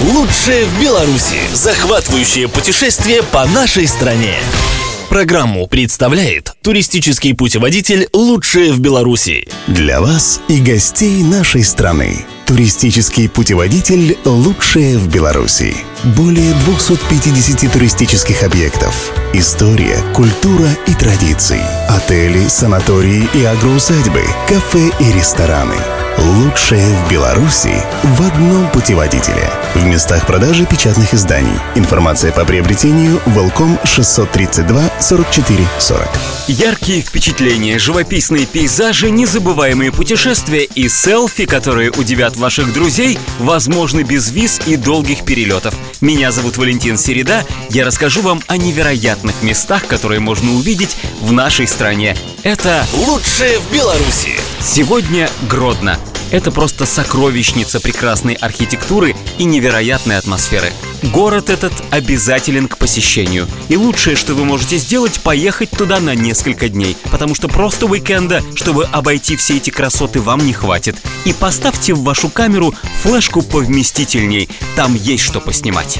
Лучшее в Беларуси. Захватывающее путешествие по нашей стране. Программу представляет туристический путеводитель «Лучшее в Беларуси». Для вас и гостей нашей страны. Туристический путеводитель «Лучшее в Беларуси». Более 250 туристических объектов. История, культура и традиции. Отели, санатории и агроусадьбы, кафе и рестораны. Лучшее в Беларуси в одном путеводителе. В местах продажи печатных изданий. Информация по приобретению Волком 632 44 40. Яркие впечатления, живописные пейзажи, незабываемые путешествия и селфи, которые удивят ваших друзей, возможны без виз и долгих перелетов. Меня зовут Валентин Середа. Я расскажу вам о невероятных местах, которые можно увидеть в нашей стране. Это Лучшее в Беларуси. сегодня Гродно. Это просто сокровищница прекрасной архитектуры и невероятной атмосферы. Город этот обязателен к посещению. И лучшее, что вы можете сделать, поехать туда на несколько дней. Потому что просто уикенда, чтобы обойти все эти красоты, вам не хватит. И поставьте в вашу камеру флешку повместительней. Там есть что поснимать.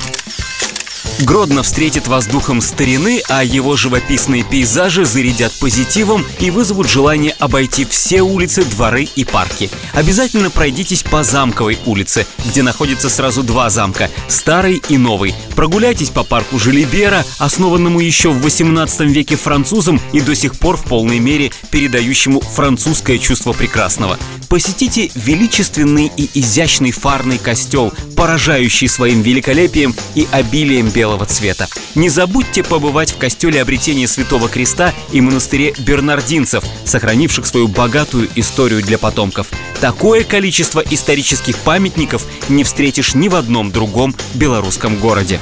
Гродно встретит вас духом старины, а его живописные пейзажи зарядят позитивом и вызовут желание обойти все улицы, дворы и парки. Обязательно пройдитесь по Замковой улице, где находится сразу два замка – старый и новый. Прогуляйтесь по парку Желибера, основанному еще в 18 веке французом и до сих пор в полной мере передающему французское чувство прекрасного. Посетите величественный и изящный фарный костел, поражающий своим великолепием и обилием белого цвета. Не забудьте побывать в костеле обретения Святого Креста и монастыре бернардинцев, сохранивших свою богатую историю для потомков. Такое количество исторических памятников не встретишь ни в одном другом белорусском городе.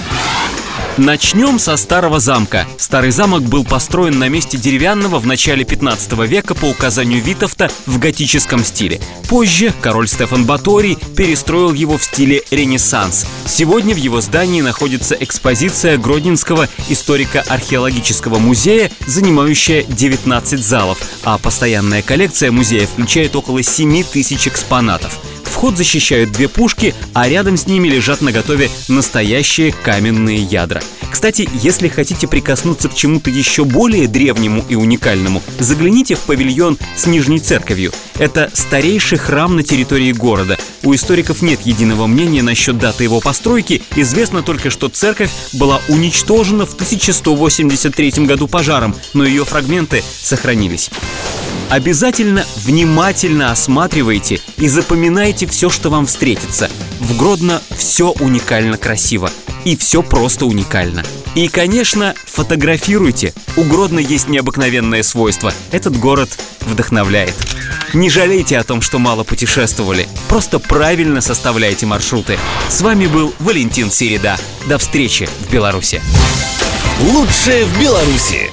Начнем со старого замка. Старый замок был построен на месте деревянного в начале 15 века по указанию Витовта в готическом стиле. Позже король Стефан Баторий перестроил его в стиле Ренессанс. Сегодня в его здании находится экспозиция Гродненского историко-археологического музея, занимающая 19 залов, а постоянная коллекция музея включает около 7 тысяч экспонатов. Вход защищают две пушки, а рядом с ними лежат наготове настоящие каменные ядра. Кстати, если хотите прикоснуться к чему-то еще более древнему и уникальному, загляните в павильон с Нижней Церковью. Это старейший храм на территории города. У историков нет единого мнения насчет даты его постройки. Известно только, что церковь была уничтожена в 1183 году пожаром, но ее фрагменты сохранились. Обязательно внимательно осматривайте и запоминайте все, что вам встретится. В Гродно все уникально красиво. И все просто уникально. И, конечно, фотографируйте. У Гродно есть необыкновенное свойство. Этот город вдохновляет. Не жалейте о том, что мало путешествовали. Просто правильно составляйте маршруты. С вами был Валентин Середа. До встречи в Беларуси. Лучшее в Беларуси.